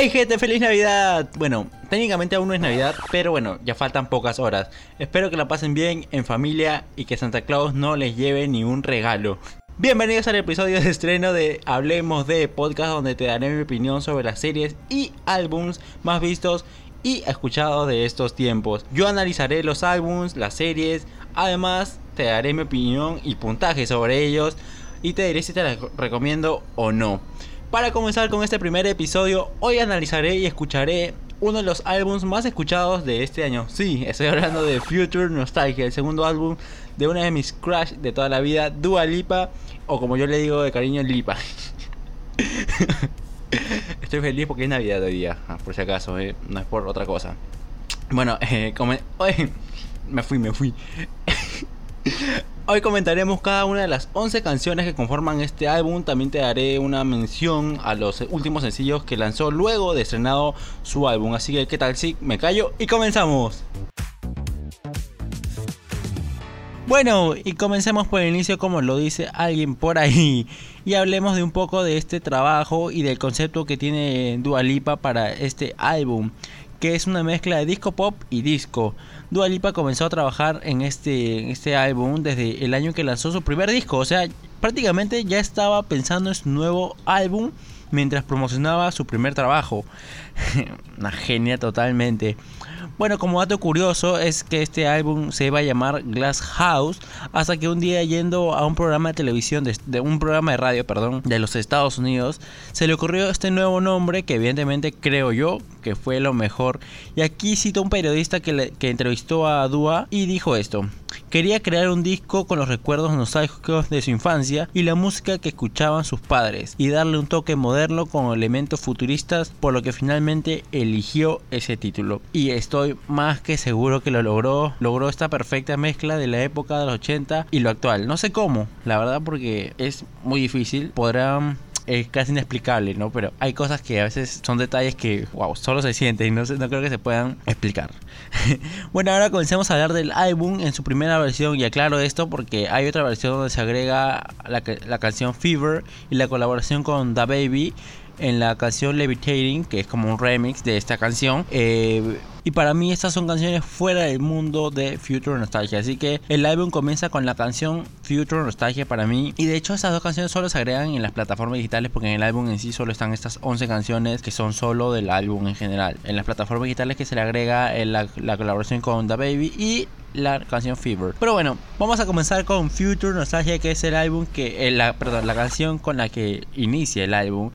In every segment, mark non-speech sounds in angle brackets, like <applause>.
¡Hey gente! ¡Feliz Navidad! Bueno, técnicamente aún no es Navidad, pero bueno, ya faltan pocas horas. Espero que la pasen bien en familia y que Santa Claus no les lleve ni un regalo. Bienvenidos al episodio de estreno de Hablemos de Podcast, donde te daré mi opinión sobre las series y álbums más vistos y escuchados de estos tiempos. Yo analizaré los álbums, las series, además te daré mi opinión y puntaje sobre ellos y te diré si te las recomiendo o no. Para comenzar con este primer episodio, hoy analizaré y escucharé uno de los álbumes más escuchados de este año. Sí, estoy hablando de Future Nostalgia, el segundo álbum de una de mis crush de toda la vida, Dua Lipa, o como yo le digo de cariño, Lipa. <laughs> Estoy feliz porque es Navidad hoy día, ah, por si acaso, eh, no es por otra cosa. Bueno, eh, <laughs> me fui, me fui. <laughs> Hoy comentaremos cada una de las 11 canciones que conforman este álbum. También te daré una mención a los últimos sencillos que lanzó luego de estrenado su álbum. Así que, ¿qué tal si me callo y comenzamos? Bueno, y comencemos por el inicio como lo dice alguien por ahí. Y hablemos de un poco de este trabajo y del concepto que tiene Dua Lipa para este álbum que es una mezcla de disco pop y disco. Dua Lipa comenzó a trabajar en este, este álbum desde el año que lanzó su primer disco, o sea, prácticamente ya estaba pensando en su nuevo álbum mientras promocionaba su primer trabajo. <laughs> una genia totalmente. Bueno, como dato curioso es que este álbum se iba a llamar Glass House hasta que un día yendo a un programa de televisión, de, un programa de radio, perdón, de los Estados Unidos, se le ocurrió este nuevo nombre que evidentemente creo yo que fue lo mejor. Y aquí cito un periodista que, que entrevistó a Dua y dijo esto. Quería crear un disco con los recuerdos nostálgicos de su infancia y la música que escuchaban sus padres y darle un toque moderno con elementos futuristas por lo que finalmente eligió ese título. Y estoy más que seguro que lo logró, logró esta perfecta mezcla de la época de los 80 y lo actual. No sé cómo, la verdad porque es muy difícil. Podrán es casi inexplicable, ¿no? Pero hay cosas que a veces son detalles que, wow, solo se sienten y no, no creo que se puedan explicar. <laughs> bueno, ahora comencemos a hablar del álbum en su primera versión y aclaro esto porque hay otra versión donde se agrega la, la canción Fever y la colaboración con Da Baby en la canción Levitating, que es como un remix de esta canción. Eh, y para mí estas son canciones fuera del mundo de Future Nostalgia. Así que el álbum comienza con la canción Future Nostalgia para mí. Y de hecho estas dos canciones solo se agregan en las plataformas digitales porque en el álbum en sí solo están estas 11 canciones que son solo del álbum en general. En las plataformas digitales que se le agrega la, la colaboración con The Baby y la canción Fever. Pero bueno, vamos a comenzar con Future Nostalgia, que es el álbum que, eh, la, perdón, la canción con la que inicia el álbum.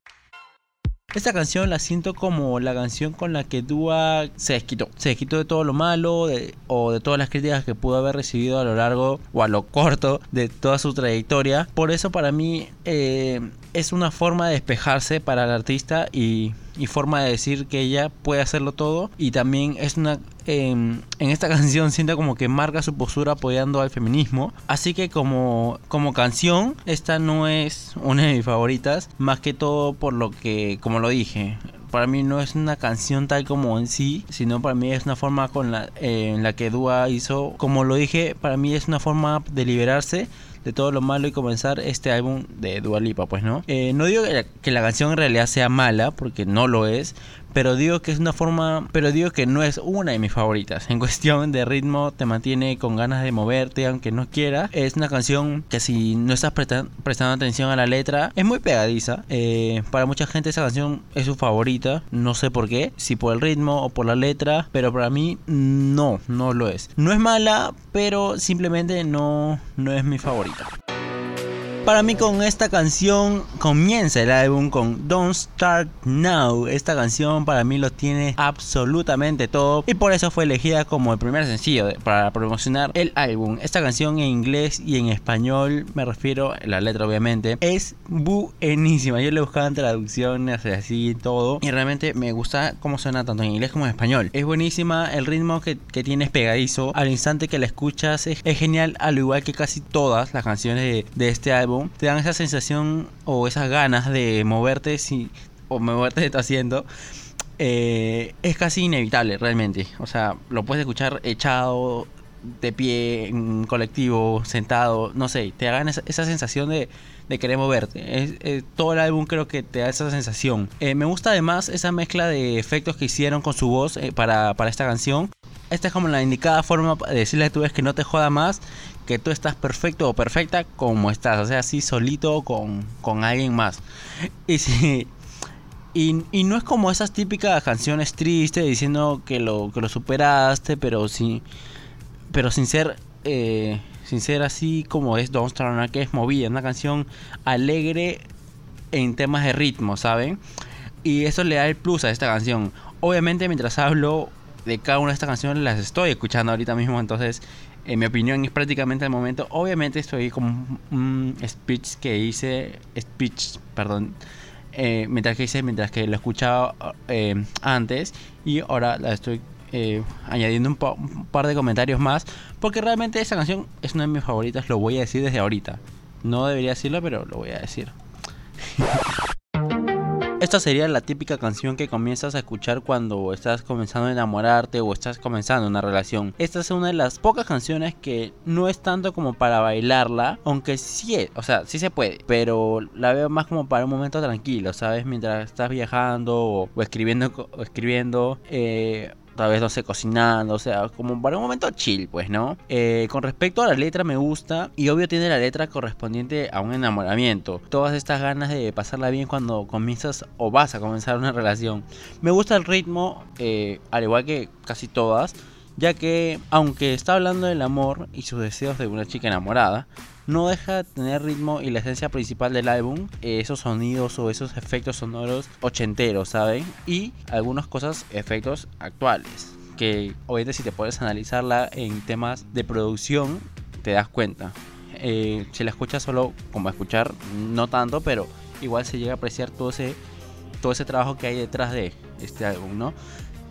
Esta canción la siento como la canción con la que Dua se desquitó. Se desquitó de todo lo malo o de todas las críticas que pudo haber recibido a lo largo o a lo corto de toda su trayectoria. Por eso para mí eh, es una forma de despejarse para el artista y y forma de decir que ella puede hacerlo todo. Y también es una em, en esta <laughs> canción sienta como que marca su postura apoyando al feminismo. Así que como como canción esta no es una de mis favoritas más que todo por lo que como lo dije para mí no es una canción tal como en sí, sino para mí es una forma con la, en la que Dua hizo, como lo dije, para mí es una forma de liberarse de todo lo malo y comenzar este álbum de Dua Lipa, pues no. Eh, no digo que la, canción en realidad sea mala, porque no lo es, pero digo que es una forma, pero digo que no es una de mis favoritas. En cuestión de ritmo te mantiene con ganas de moverte aunque no quieras. Es una canción que si no estás prestando atención a la letra es muy pegadiza. Eh, para mucha gente esa canción es su favorita, no sé por qué, si por el ritmo o por la letra, pero para mí no, no lo es. No es mala, pero simplemente no, no es mi favorita. Para mí con esta canción comienza el álbum con Don't Start Now. Esta canción para mí lo tiene absolutamente todo y por eso fue elegida como el primer sencillo para promocionar el álbum. Esta canción en inglés y en español, me refiero a la letra obviamente, es buenísima. Yo le buscaba traducciones así todo y realmente me gusta cómo suena tanto en inglés como en español. Es buenísima, el ritmo que, que tiene es pegadizo. Al instante que la escuchas es, genial, al igual que casi todas las canciones de este álbum te dan esa sensación o esas ganas de moverte si, o moverte de está haciendo. Eh, es casi inevitable realmente. O sea, lo puedes escuchar echado de pie, en colectivo, sentado, no sé, te hagan esa, sensación de, de, querer moverte. todo el álbum creo que te da esa sensación. Eh, me gusta además esa mezcla de efectos que hicieron con su voz eh, para, para esta canción. Esta es como la indicada forma de decirle a tu vez que no te joda más, que tú estás perfecto o perfecta como estás, o sea, así solito con, con alguien más. Y si y, no es como esas típicas canciones tristes diciendo que lo, que lo superaste, pero sí, pero sin ser, eh, sin ser así como es Don't Start que es movida, una canción alegre en temas de ritmo, ¿saben? Y eso le da el plus a esta canción. Obviamente mientras hablo de cada una de estas canciones las estoy escuchando ahorita mismo, entonces en mi opinión es prácticamente el momento. Obviamente estoy como un speech que hice, speech, perdón, eh, mientras que hice, mientras que lo escuchaba eh, antes y ahora la estoy eh, añadiendo un, un, par de comentarios más porque realmente esa canción es una de mis favoritas, lo voy a decir desde ahorita. No debería decirlo, pero lo voy a decir. <laughs> Esta sería la típica canción que comienzas a escuchar cuando estás comenzando a enamorarte o estás comenzando una relación. Esta es una de las pocas canciones que no es tanto como para bailarla, aunque sí, es, o sea, sí se puede, pero la veo más como para un momento tranquilo, ¿sabes? Mientras estás viajando o, escribiendo, o escribiendo eh, tal vez no sé, cocinando, o sea, como para un momento chill, pues, ¿no? Eh, con respecto a la letra me gusta y obvio tiene la letra correspondiente a un enamoramiento. Todas estas ganas de pasarla bien cuando comienzas o vas a comenzar una relación. Me gusta el ritmo, eh, al igual que casi todas, ya que aunque está hablando del amor y sus deseos de una chica enamorada, no deja de tener ritmo y la esencia principal del álbum, eh, esos sonidos o esos efectos sonoros ochenteros, ¿saben? Y algunas cosas, efectos actuales, que obviamente si te puedes analizarla en temas de producción, te das cuenta. Eh, si la escuchas solo como escuchar, no tanto, pero igual se llega a apreciar todo ese, todo ese trabajo que hay detrás de este álbum, ¿no?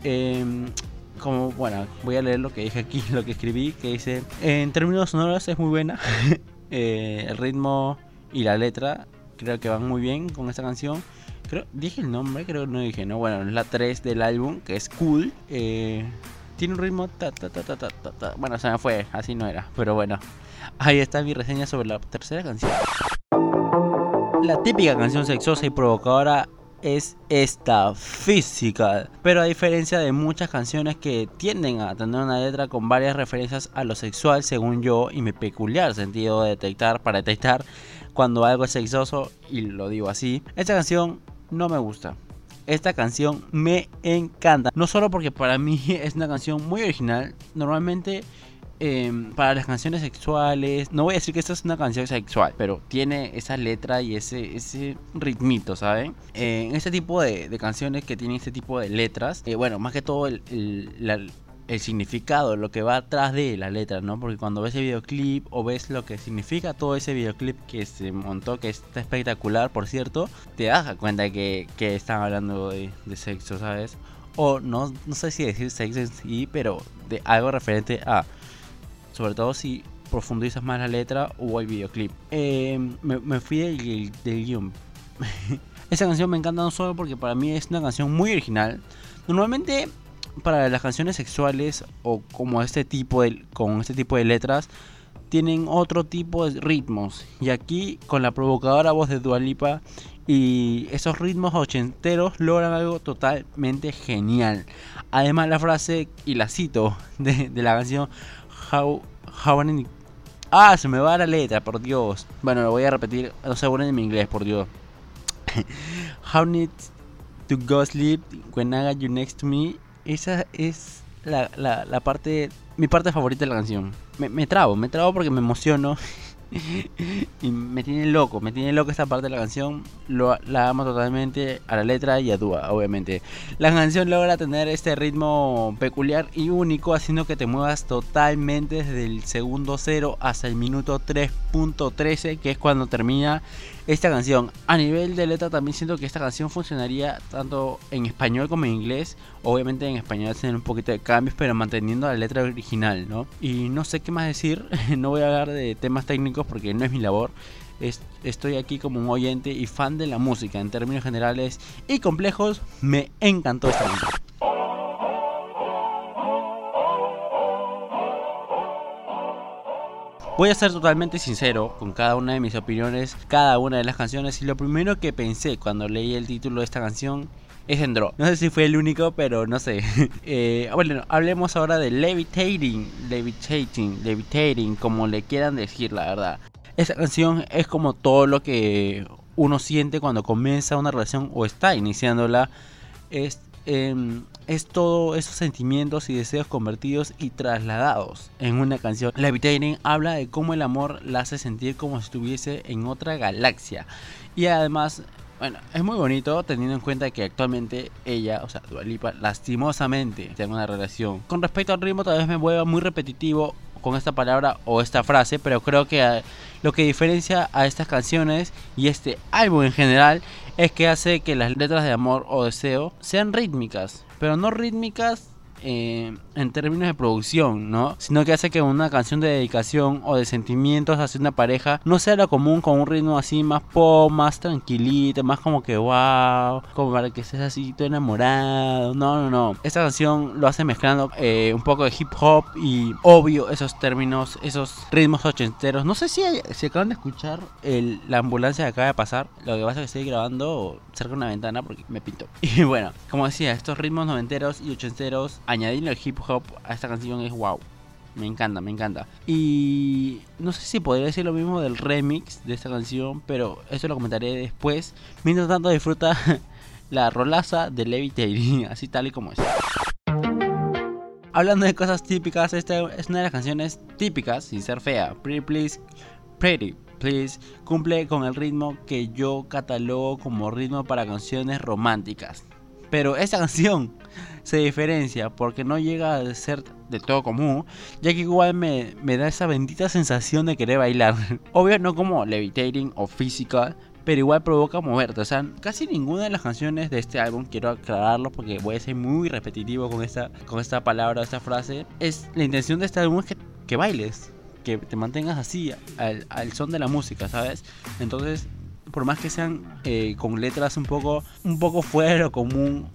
Em, como, bueno, voy a leer lo que dije aquí, <laughs> lo que escribí, que dice, en términos sonoros es muy buena, <laughs> Eh, el ritmo y la letra creo que van muy bien con esta canción. Creo, dije el nombre, creo que no dije, no, bueno, es la 3 del álbum, que es cool. Eh, tiene un ritmo ta, ta, ta, ta, ta, Bueno, se me fue, así no era, pero bueno. Ahí está mi reseña sobre la tercera canción. La típica canción sexosa y provocadora es esta, Physical. Pero a diferencia de muchas canciones que tienden a tener una letra con varias referencias a lo sexual, según yo, y mi peculiar sentido de detectar para detectar cuando algo es sexoso, y lo digo así, esta canción no me gusta. Esta canción me encanta. No solo porque para mí <laughs> es una canción muy original. Normalmente Em, para las canciones sexuales, no voy a decir que esta es una canción sexual, pero tiene esa letra y ese, ese ritmito, ¿saben? Eh, este tipo de, canciones que tienen este tipo de letras, eh, bueno, más que todo el, el, significado, lo que va atrás de la letra, ¿no? Porque cuando ves el videoclip o ves lo que significa todo ese videoclip que se montó, que está espectacular, por cierto, te das cuenta que, que están hablando de, de sexo, ¿sabes? O no, no sé si decir sexo en sí, pero de algo referente a sobre todo si profundizas más la letra o el videoclip. Eh, me, fui del, del guion. <laughs> Esa canción me encanta no solo porque para mí es una canción muy original. Normalmente para las canciones sexuales o como este tipo de, con este tipo de letras tienen otro tipo de ritmos. Y aquí con la provocadora voz de Dualipa y esos ritmos ochenteros logran algo totalmente genial. Además la frase, y la cito <laughs> de, de la canción, How, how Ah, se me va la letra, por Dios. Bueno, lo voy a repetir. No sé, bueno en mi inglés, por Dios. <laughs> how need to go sleep when I got you next to me. Esa es la, la, la parte, mi parte favorita de la canción. Me, me trabo, me trabo porque me emociono. <laughs> <laughs> y me tiene loco, me tiene loco esta parte de la canción. Lo, la amo totalmente a la letra y a Dua, obviamente. La canción logra tener este ritmo peculiar y único, haciendo que te muevas totalmente desde el segundo cero hasta el minuto 3.13, que es cuando termina esta canción. A nivel de letra también siento que esta canción funcionaría tanto en español como en inglés. Obviamente en español hacen un poquito de cambios, pero manteniendo la letra original, ¿no? Y no sé qué más decir, <laughs> no voy a hablar de temas técnicos porque no es mi labor. estoy aquí como un oyente y fan de la música en términos generales y complejos. Me encantó esta canción. Voy a ser totalmente sincero con cada una de mis opiniones, cada una de las canciones y lo primero que pensé cuando leí el título de esta canción es Endro. No sé si fue el único, pero no sé. <laughs> Eh, bueno, hablemos ahora de Levitating, Levitating, Levitating, como le quieran decir, la verdad. Esta canción es como todo lo que uno siente cuando comienza una relación o está iniciándola. Es Em, es todo esos sentimientos y deseos convertidos y trasladados en una canción. Levitating habla de cómo el amor la hace sentir como si estuviese en otra galaxia. Y además, bueno, es muy bonito teniendo en cuenta que actualmente ella, o sea, Dualipa, lastimosamente tiene una relación. Con respecto al ritmo, tal vez me vuelva muy repetitivo con esta palabra o esta frase, pero creo que eh, lo que diferencia a estas canciones y este álbum en general es que hace que las letras de amor o deseo sean rítmicas, pero no rítmicas eh, en términos de producción, ¿no? Sino que hace que una canción de dedicación o de sentimientos hacia una pareja no sea lo común con un ritmo así más pop, más tranquilito, más como que wow, como para que estés así todo enamorado. No, no, no. Esta canción lo hace mezclando eh, un poco de hip hop y obvio esos términos, esos ritmos ochenteros. No sé si, se acaban de escuchar la ambulancia que acaba de pasar. Lo que pasa es que estoy grabando cerca de una ventana porque me pinto. <laughs> Y bueno, como decía, estos ritmos noventeros y ochenteros añadiendo el hip hop a esta canción es wow. Me encanta, me encanta. Y no sé si podría decir lo mismo del remix de esta canción, pero eso lo comentaré después. Mientras tanto, disfruta <laughs> la rolaza de Levitating, <laughs> así tal y como es. Hablando de cosas típicas, esta es una de las canciones típicas, sin ser fea. Pretty Please, Pretty Please, cumple con el ritmo que yo catalogo como ritmo para canciones románticas. Pero esta <laughs> canción se diferencia porque no llega a ser de todo común, ya que igual me, da esa bendita sensación de querer bailar. <laughs> Obvio no como levitating o physical, pero igual provoca moverte. O sea, casi ninguna de las canciones de este álbum, quiero aclararlo porque voy a ser muy repetitivo con esta, con esta palabra, esta frase, es la intención de este álbum es que, que bailes, que te mantengas así, al, al son de la música, ¿sabes? Entonces, por más que sean eh, con letras un poco, un poco fuera de común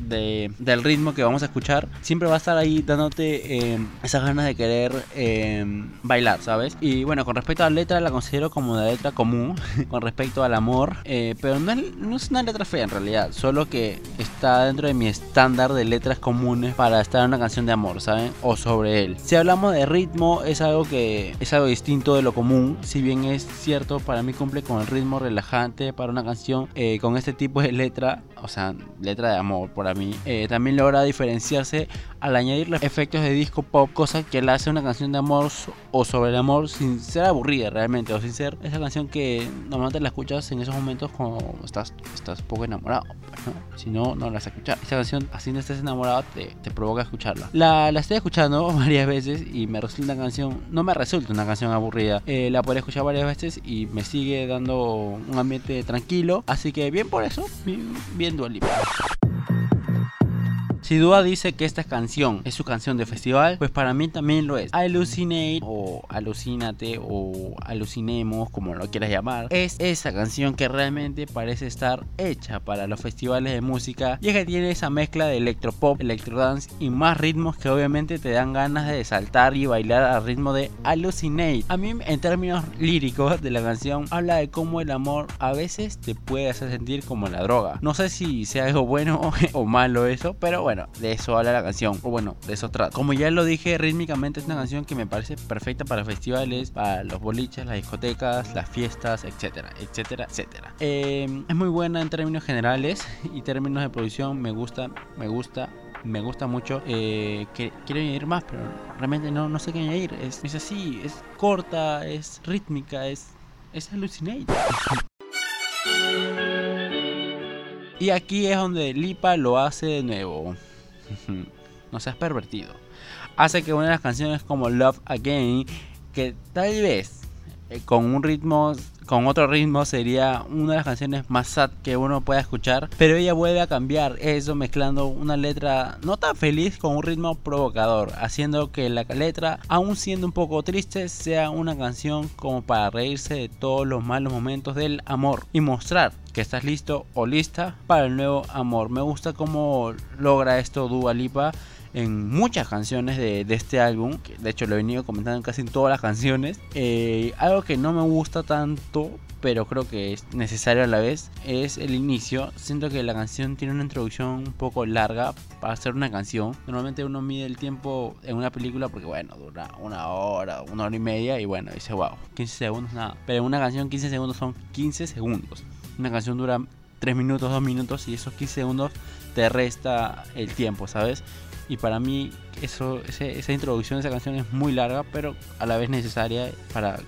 de, del ritmo que vamos a escuchar, siempre va a estar ahí dándote eh, esas ganas de querer eh, bailar, ¿sabes? Y bueno, con respecto a la letra, la considero como una letra común <laughs> con respecto al amor, eh, pero no es, no es, una letra fea en realidad, solo que está dentro de mi estándar de letras comunes para estar en una canción de amor, ¿saben? O sobre él. Si hablamos de ritmo, es algo que es algo distinto de lo común, si bien es cierto, para mí cumple con el ritmo relajante para una canción con este tipo de letra, o sea, letra de amor por mí. Eh, también logra diferenciarse al añadirle efectos de disco pop, cosa que le hace una canción de amor o sobre el amor sin ser aburrida realmente, o sin ser esa canción que normalmente la escuchas en esos momentos cuando estás, estás poco enamorado. Pues, si no, no la vas a escuchar. Esta canción, así no estés enamorado, te, te provoca escucharla. La, la, estoy escuchando <laughs> varias veces y me resulta una canción, no me resulta una canción aburrida. Eh, la puedo escuchar varias veces y me sigue dando un ambiente tranquilo. Así que bien por eso, bien, bien si Dua dice que esta canción es su canción de festival, pues para mí también lo es. Alucinate o Alucínate o Alucinemos, como lo quieras llamar, es esa canción que realmente parece estar hecha para los festivales de música y es que tiene esa mezcla de electropop, electrodance y más ritmos que obviamente te dan ganas de saltar y bailar al ritmo de Alucinate. A mí en términos líricos de la canción habla de cómo el amor a veces te puede hacer sentir como la droga. No sé si sea algo bueno <laughs> o malo eso, pero bueno de eso habla la canción. O bueno, de eso trata. Como ya lo dije, rítmicamente es una canción que me parece perfecta para festivales, para los boliches, las discotecas, las fiestas, etcétera, etcétera, etcétera. Em, es muy buena en términos generales y términos de producción. Me gusta, me gusta, me gusta mucho. Eh, quiero añadir más, pero realmente no, no sé qué añadir. Es, es así, es corta, es rítmica, es, es alucinante. <laughs> Y aquí es donde Lipa lo hace de nuevo. No seas pervertido. Hace que una de las canciones como Love Again, que tal vez eh, con un ritmo, con otro ritmo sería una de las canciones más sad que uno pueda escuchar, pero ella vuelve a cambiar eso mezclando una letra no tan feliz con un ritmo provocador, haciendo que la letra, aún siendo un poco triste, sea una canción como para reírse de todos los malos momentos del amor y mostrar que estás listo o lista para el nuevo amor. Me gusta cómo logra esto Dua Lipa en muchas canciones de, este álbum. de hecho lo he venido comentando en casi en todas las canciones. Eh, algo que no me gusta tanto, pero creo que es necesario a la vez, es el inicio. Siento que la canción tiene una introducción un poco larga para hacer una canción. Normalmente uno mide el tiempo en una película porque bueno, dura una hora, una hora y media y bueno, dice wow, 15 segundos nada. Pero en una canción 15 segundos son 15 segundos. Una canción dura 3 minutos, 2 minutos y esos 15 segundos te resta el tiempo, ¿sabes? Y para mí eso, esa introducción de esa canción es muy larga, pero a la vez necesaria para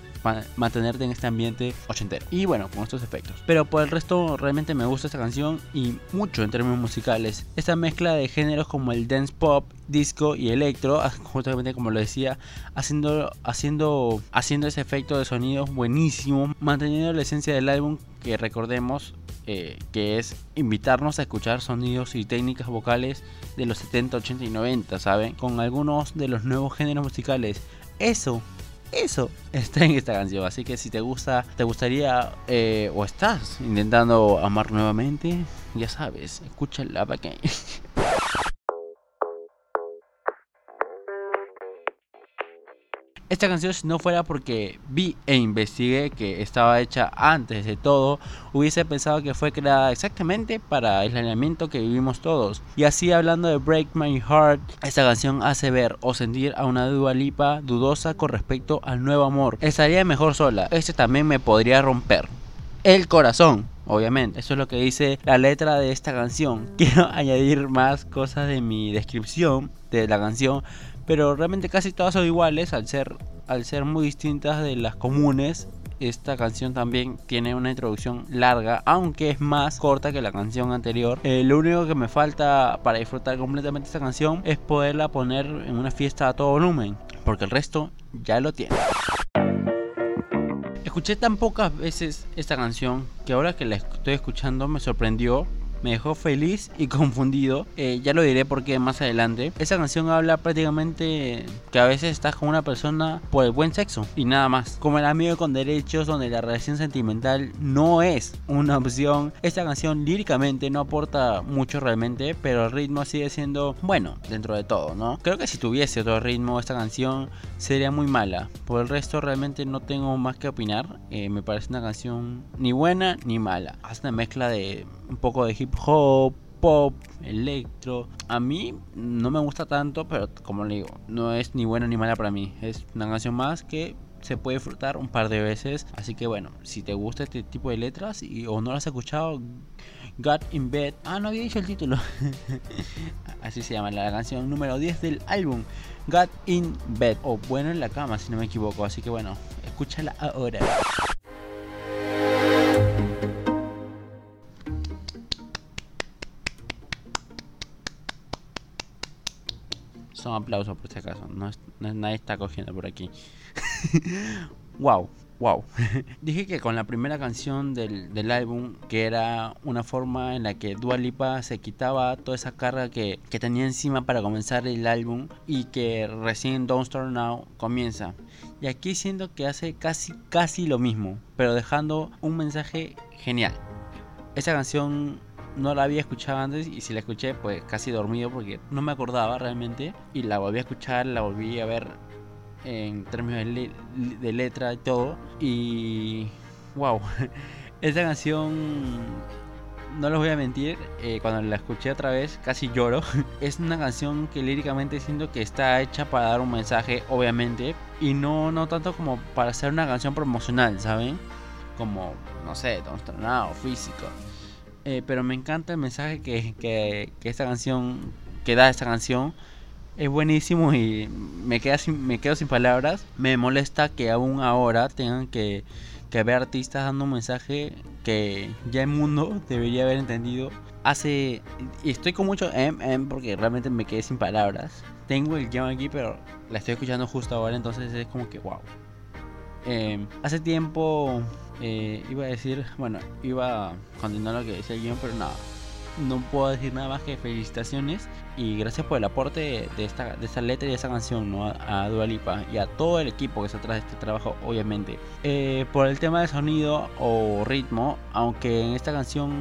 mantenerte en este ambiente ochentero. Y bueno, con estos efectos. Pero por el resto, realmente me gusta esta canción y mucho en términos musicales. Esta mezcla de géneros como el dance pop, disco y electro, justamente como lo decía, haciendo, haciendo, haciendo ese efecto de sonido buenísimo, manteniendo la esencia del álbum que recordemos eh, que es invitarnos a escuchar sonidos y técnicas vocales de los 70, 80 y 90, ¿saben? Con algunos de los nuevos géneros musicales. Eso eso está en esta canción. Así que si te gusta, te gustaría eh, o estás intentando amar nuevamente, ya sabes, escúchala para que. <laughs> Esta canción si no fuera porque vi e investigué que estaba hecha antes de todo, hubiese pensado que fue creada exactamente para el aislamiento que vivimos todos. Y así hablando de Break My Heart, esta canción hace ver o sentir a una Dua Lipa dudosa con respecto al nuevo amor. Estaría mejor sola, este también me podría romper. El corazón. Obviamente, eso es lo que dice la letra de esta canción. <laughs> Quiero añadir más cosas de mi descripción de la canción pero realmente casi todas son iguales al ser, al ser muy distintas de las comunes. Esta canción también tiene una introducción larga, aunque es más corta que la canción anterior. Eh, lo único que me falta para disfrutar completamente esta canción es poderla poner en una fiesta a todo volumen, porque el resto ya lo tiene. Escuché tan pocas veces esta canción que ahora que la estoy escuchando me sorprendió me dejó feliz y <laughs> confundido. Eh, ya lo diré porque más adelante. Esa canción habla prácticamente que a veces estás con una persona por el buen sexo y nada más. Como el amigo con derechos donde la relación sentimental no es una opción. Esta canción líricamente no aporta mucho realmente, pero el ritmo sigue siendo bueno dentro de todo, ¿no? Creo que si tuviese otro ritmo esta canción sería muy mala. Por el resto realmente no tengo más que opinar. Eh, me parece una canción ni buena ni mala. Hace una mezcla de un poco de hip hop, pop, electro. A mí no me gusta tanto, pero como le digo, no es ni buena ni mala para mí. Es una canción más que se puede disfrutar un par de veces. Así que bueno, si te gusta este tipo de letras y, o no las has escuchado, Got in Bed. Ah, no había dicho el título. <laughs> Así se llama la canción número 10 del álbum. Got in Bed. O bueno en la cama, si no me equivoco. Así que bueno, escúchala ahora. Son aplausos por si acaso. No, nadie está cogiendo por aquí. <laughs> wow, wow. <laughs> Dije que con la primera canción del, álbum, que era una forma en la que Dua Lipa se quitaba toda esa carga que, que tenía encima para comenzar el álbum y que recién Don't Start Now comienza. Y aquí siento que hace casi, casi lo mismo, pero dejando un mensaje genial. Esa canción no la había escuchado antes y si la escuché pues casi dormido porque no me acordaba realmente y la volví a escuchar, la volví a ver en términos de, letra y todo y wow, <laughs> esta canción no les voy a mentir, eh, cuando la escuché otra vez casi lloro. <laughs> es una canción que líricamente siento que está hecha para dar un mensaje, obviamente, y no, no tanto como para ser una canción promocional, ¿saben? Como, no sé, o físico. Eh, pero me encanta el mensaje que, que, esta canción, que da esta canción. Es buenísimo y me, queda me quedo sin palabras. Me molesta que aún ahora tengan que, que ver artistas dando un mensaje que ya el mundo <laughs> debería haber entendido. Hace. Y estoy con mucho M, porque realmente me quedé sin palabras. Tengo el guion aquí, pero la estoy escuchando justo ahora, entonces es como que wow. Eh, hace tiempo eh, iba a decir, bueno, iba a continuar lo que decía el guion, pero nada. no puedo decir nada más que felicitaciones y gracias por el aporte de esta, de esta letra y de esta canción ¿no? a, Dualipa y a todo el equipo que está atrás de este trabajo, obviamente. Eh, por el tema de sonido o ritmo, aunque en esta canción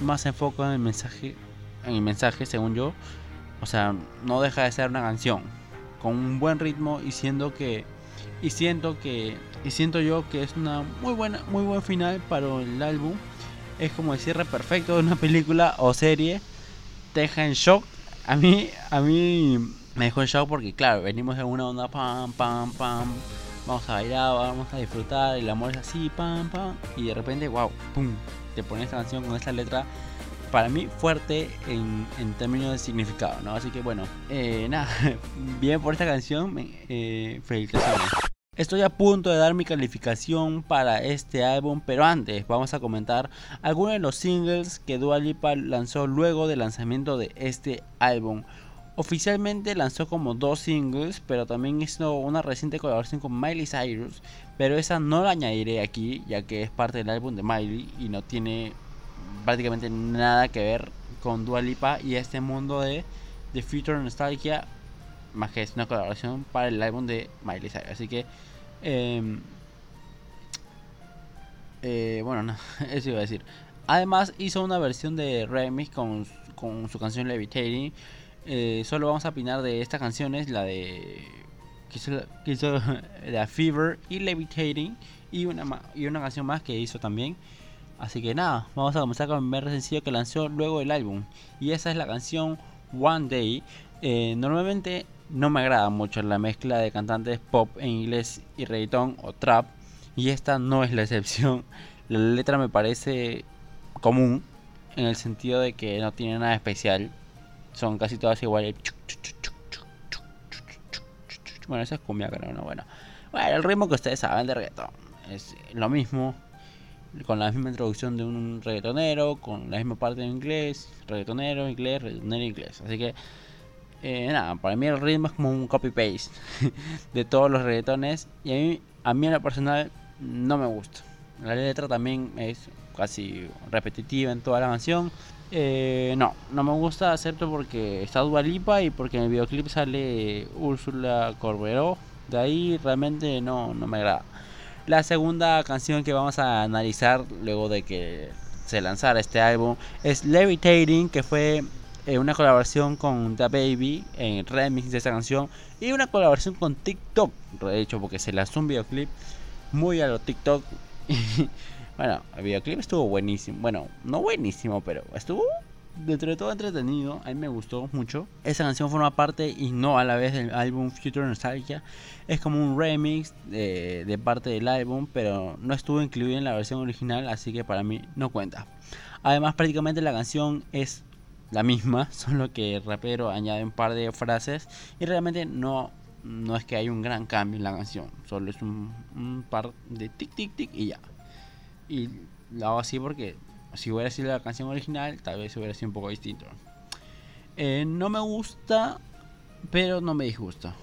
más se enfoca en el mensaje, en el mensaje, según yo, o sea, no deja de ser una canción con un buen ritmo y siendo que y siento que y siento yo que es una muy buena muy buen final para el álbum es como el cierre perfecto de una película o serie. Te deja en shock. A mí, a mí me dejó en shock porque, claro, venimos de una onda pam, pam, pam. Vamos a bailar, vamos a disfrutar. El amor es así, pam, pam. Y de repente, wow, pum. Te pones esta canción con esta letra. Para mí, fuerte en, en términos de significado, ¿no? Así que, bueno, eh, nada. <laughs> Bien por esta canción. Eh, felicitaciones. Estoy a punto de dar mi calificación para este álbum, pero antes vamos a comentar algunos de los singles que Dua Lipa lanzó luego del lanzamiento de este álbum. Oficialmente lanzó como dos singles, pero también hizo una reciente colaboración con Miley Cyrus, pero esa no la añadiré aquí, ya que es parte del álbum de Miley y no tiene prácticamente nada que ver con Dua Lipa y este mundo de The Future Nostalgia, más que es una colaboración para el álbum de Miley Cyrus. Así que Em, eh, bueno, no, <laughs> eso iba a decir. Además hizo una versión de remix con, con su canción Levitating. Eh, solo vamos a opinar de estas canciones, la de que <laughs> la Fever y Levitating y una, y una canción más que hizo también. Así que nada, vamos a comenzar con el primer sencillo que lanzó luego del álbum. Y esa es la canción One Day. Eh, normalmente no me agrada mucho la mezcla de cantantes pop en inglés y reggaeton o trap. Y esta no es la excepción. La letra me parece común en el sentido de que no tiene nada especial. Son casi todas iguales. Bueno, esa es cumbia, pero no, bueno. Bueno, el ritmo que ustedes saben de reggaeton es lo mismo. Con la misma introducción de un reggaetonero, con la misma parte en inglés, reggaetonero, inglés, reggaetonero, inglés. Así que eh, nada, para mí el ritmo es como un copy-paste <laughs> de todos los reggaetones. Y a mí, a mí en lo personal no me gusta. La letra también es casi repetitiva en toda la canción. Eh, no, no me gusta, excepto porque está Dualipa y porque en el videoclip sale Úrsula Corberó. De ahí realmente no, no me agrada. La segunda canción que vamos a analizar luego de que se lanzara este álbum es Levitating, que fue eh, una colaboración con The Baby en el remix de esa canción y una colaboración con TikTok, de hecho, porque se lanzó un videoclip muy a lo TikTok. <laughs> bueno, el videoclip estuvo buenísimo. Bueno, no buenísimo, pero estuvo dentro de todo entretenido. A mí me gustó mucho. Esa canción forma parte y no a la vez del álbum Future Nostalgia. Es como un remix de, de parte del álbum, pero no estuvo incluido en la versión original, así que para mí no cuenta. Además, prácticamente la canción es la misma, <laughs> solo que rapero añade un par de frases y realmente no, no es que hay un gran cambio en la canción, solo es un, par de tic tic tic y ya. Y lo hago así porque si hubiera sido la canción original, tal vez hubiera sido un poco distinto. Eh, no me gusta, pero no me disgusta.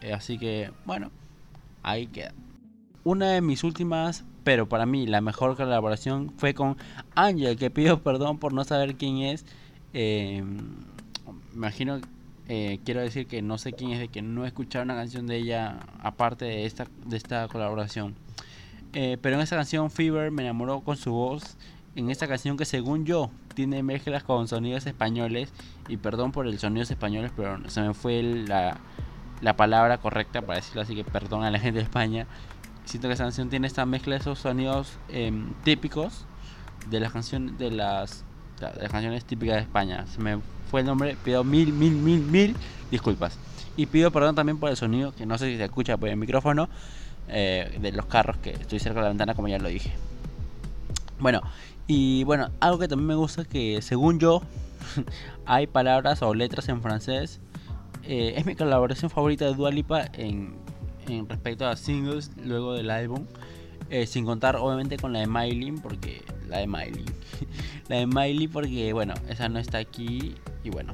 Eh, así que, bueno, ahí queda. Una de mis últimas, pero para mí la mejor colaboración fue con Angel, que pido perdón por no saber quién es eh, imagino, eh, quiero decir que no sé quién es de que no he escuchado una canción de ella aparte de esta, de esta colaboración. Eh, pero en esa canción Fever me enamoró con su voz. En esta canción que según yo tiene mezclas con sonidos españoles. Y perdón por el sonidos españoles, pero se me fue la, la palabra correcta para decirlo así que perdón a la gente de España. Siento que esa canción tiene esta mezcla de esos sonidos em, típicos de las canciones de las las canciones típicas de España. Se me fue el nombre, pido mil, mil, mil, mil disculpas. Y pido perdón también por el sonido, que no sé si se escucha por el micrófono, eh, de los carros, que estoy cerca de la ventana, como ya lo dije. Bueno, y bueno, algo que también me gusta es que, según yo, <laughs> hay palabras o letras en francés. Eh, es mi colaboración favorita de Dualipa en, en respecto a singles luego del álbum. Eh, sin contar obviamente con la de Miley, porque la de Miley. <laughs> la de Miley porque, bueno, esa no está aquí y bueno.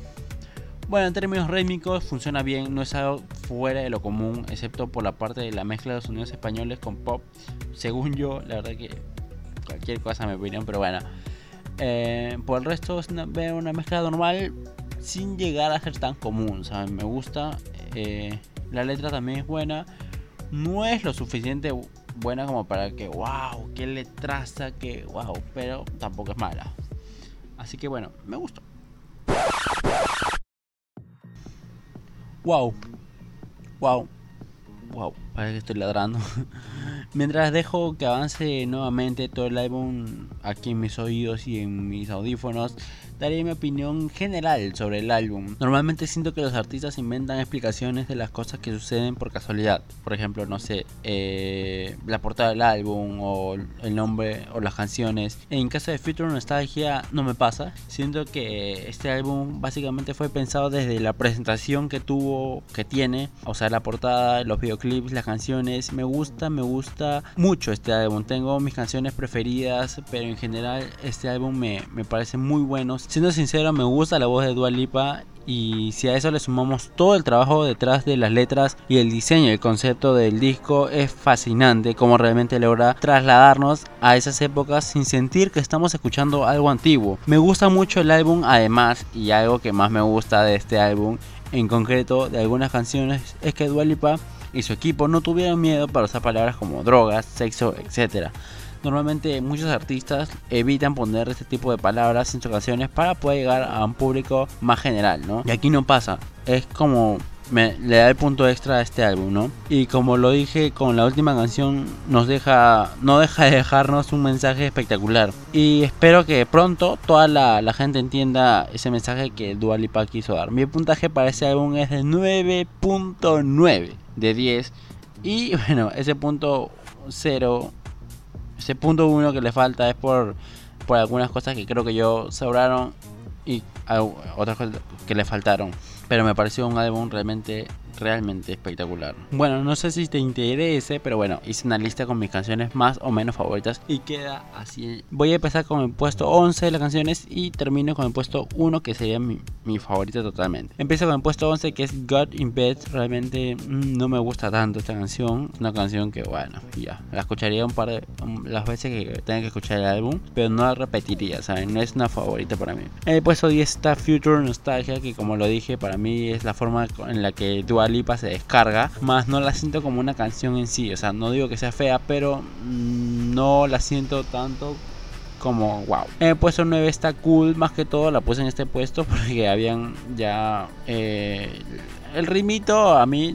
Bueno, en términos rítmicos funciona bien, no es algo fuera de lo común, excepto por la parte de la mezcla de los sonidos españoles con pop. Según yo, la verdad que cualquier cosa me opinión, pero bueno. Eh, por el resto veo una mezcla normal sin llegar a ser tan común, ¿saben? Me gusta. Eh, la letra también es buena. No es lo suficiente buena como para que, wow, qué letraza, que wow, pero tampoco es mala. Así que bueno, me gustó. Wow, wow, wow, parece que estoy ladrando. <laughs> Mientras dejo que avance nuevamente todo el álbum aquí en mis oídos y en mis audífonos, daré mi opinión general sobre el álbum. Normalmente siento que los artistas inventan explicaciones de las cosas que suceden por casualidad. Por ejemplo, no sé, eh, la portada del álbum o el nombre o las canciones. En caso de Future Nostalgia no me pasa. Siento que este álbum básicamente fue pensado desde la presentación que tuvo, que tiene. O sea, la portada, los videoclips, las canciones. Me gusta, me gusta mucho este álbum. Tengo mis canciones preferidas, pero en general este álbum me, me parece muy bueno Siendo sincero, me gusta la voz de Dua Lipa y si a eso le sumamos todo el trabajo detrás de las letras y el diseño, el concepto del disco es fascinante como realmente logra trasladarnos a esas épocas sin sentir que estamos escuchando algo antiguo. Me gusta mucho el álbum además y algo que más me gusta de este álbum en concreto de algunas canciones es que Dua Lipa y su equipo no tuvieron miedo para usar palabras como drogas, sexo, etc Normalmente muchos artistas evitan poner este tipo de palabras en sus canciones para poder llegar a un público más general, ¿no? Y aquí no pasa. Es como me, le da el punto extra a este álbum, ¿no? Y como lo dije con la última canción, nos deja, no deja de dejarnos un mensaje espectacular. Y espero que pronto toda la, gente entienda ese mensaje que Dua Lipa quiso dar. Mi puntaje para este álbum es de 9.9 de 10. Y <laughs> bueno, ese punto 0 ese punto uno que le falta es por, por algunas cosas que creo que yo sobraron y otras cosas que le faltaron. Pero me pareció un álbum realmente realmente espectacular. Bueno, no sé si te interese, pero bueno, hice una lista con mis canciones más o menos favoritas y queda así. Voy a empezar con el puesto 11 de las canciones y termino con el puesto 1 que sería mi, mi favorita totalmente. Empiezo con el puesto 11 que es God in Bed. Realmente mm, no me gusta tanto esta canción. Una canción que bueno, ya, la escucharía un par de las veces que tenga que escuchar el álbum, pero no la repetiría, ¿saben? No es una favorita para mí. En el puesto 10 está Future Nostalgia, que como lo dije, para mí es la forma en la que Dual Lipa se descarga, más no la siento como una canción en sí, o sea, no digo que sea fea, pero mm, no la siento tanto como wow. En el puesto 9 está cool, más que todo la puse en este puesto porque habían ya eh, el ritmito a mí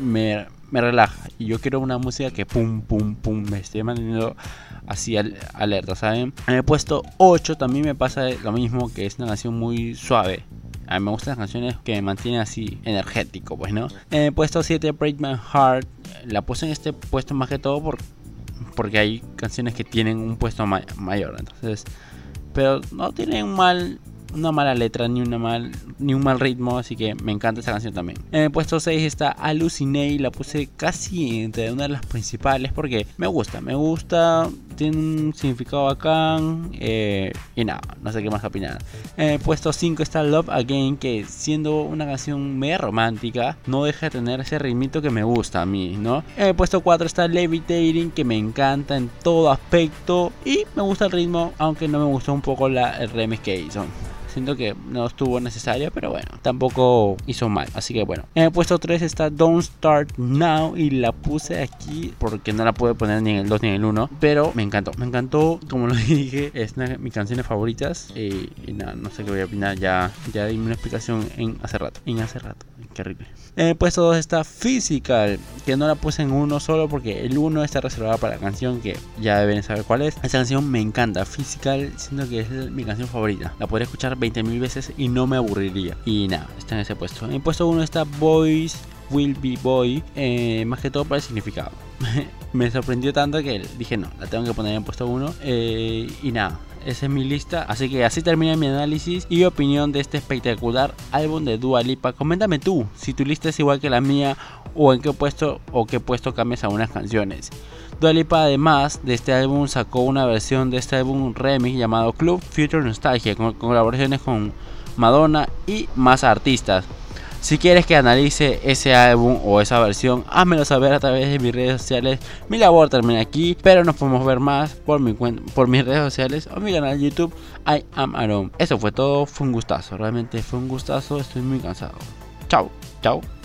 me, me, relaja y yo quiero una música que pum pum pum me esté manteniendo así alerta, ¿saben? En el puesto 8 también me pasa lo mismo, que es una canción muy suave. A mí me gustan las canciones que me mantienen así energético, pues, ¿no? En el puesto 7, Break My Heart. La puse en este puesto más que todo por, porque hay canciones que tienen un puesto mayor. Entonces, pero no tienen mal una mala letra ni una mal ni un mal ritmo, así que me encanta esa canción también. En el puesto 6 está Aluciné y la puse casi entre una de las principales porque me gusta, me gusta, tiene un significado bacán eh, y nada, no sé qué más opinar. En el puesto 5 está Love Again que siendo una canción media romántica no deja de tener ese ritmito que me gusta a mí, ¿no? En el puesto 4 está Levitating que me encanta en todo aspecto y me gusta el ritmo aunque no me gustó un poco la, el remix que hizo. Siento que no estuvo necesario, pero bueno, tampoco hizo mal. Así que bueno. En el puesto 3 está Don't Start Now y la puse aquí porque no la pude poner ni en el 2 ni en el 1. Pero me encantó, me encantó. Como lo <laughs> dije, es una de mis canciones favoritas. Y, nada, no sé qué voy a opinar. Ya, ya di una explicación en hace rato. En hace rato. Qué horrible. En el puesto 2 está Physical, que no la puse en uno solo porque el 1 está reservado para la canción que ya deben saber cuál es. Esa canción me encanta. Physical, siento que es mi canción favorita. La podría escuchar 20.000 veces y no me aburriría. Y nada, está en ese puesto. En el puesto 1 está Boys Will Be Boy, eh, más que todo para el significado. <laughs> me sorprendió tanto que dije no, la tengo que poner en puesto 1. Eh, y nada, esa es mi lista. Así que así termina mi análisis y opinión de este espectacular álbum de Dua Lipa. Coméntame tú si tu lista es igual que la mía o en qué puesto o qué puesto cambias a unas canciones. Dua Lipa además de este álbum sacó una versión de este álbum remix llamado Club Future Nostalgia con colaboraciones con Madonna y más artistas. Si quieres que analice ese álbum o esa versión, házmelo saber a través de mis redes sociales. Mi labor termina aquí, pero nos podemos ver más por, mi por mis redes sociales o mi canal de YouTube, I am Aaron. Eso fue todo, fue un gustazo, realmente fue un gustazo, estoy muy cansado. Chao, chao.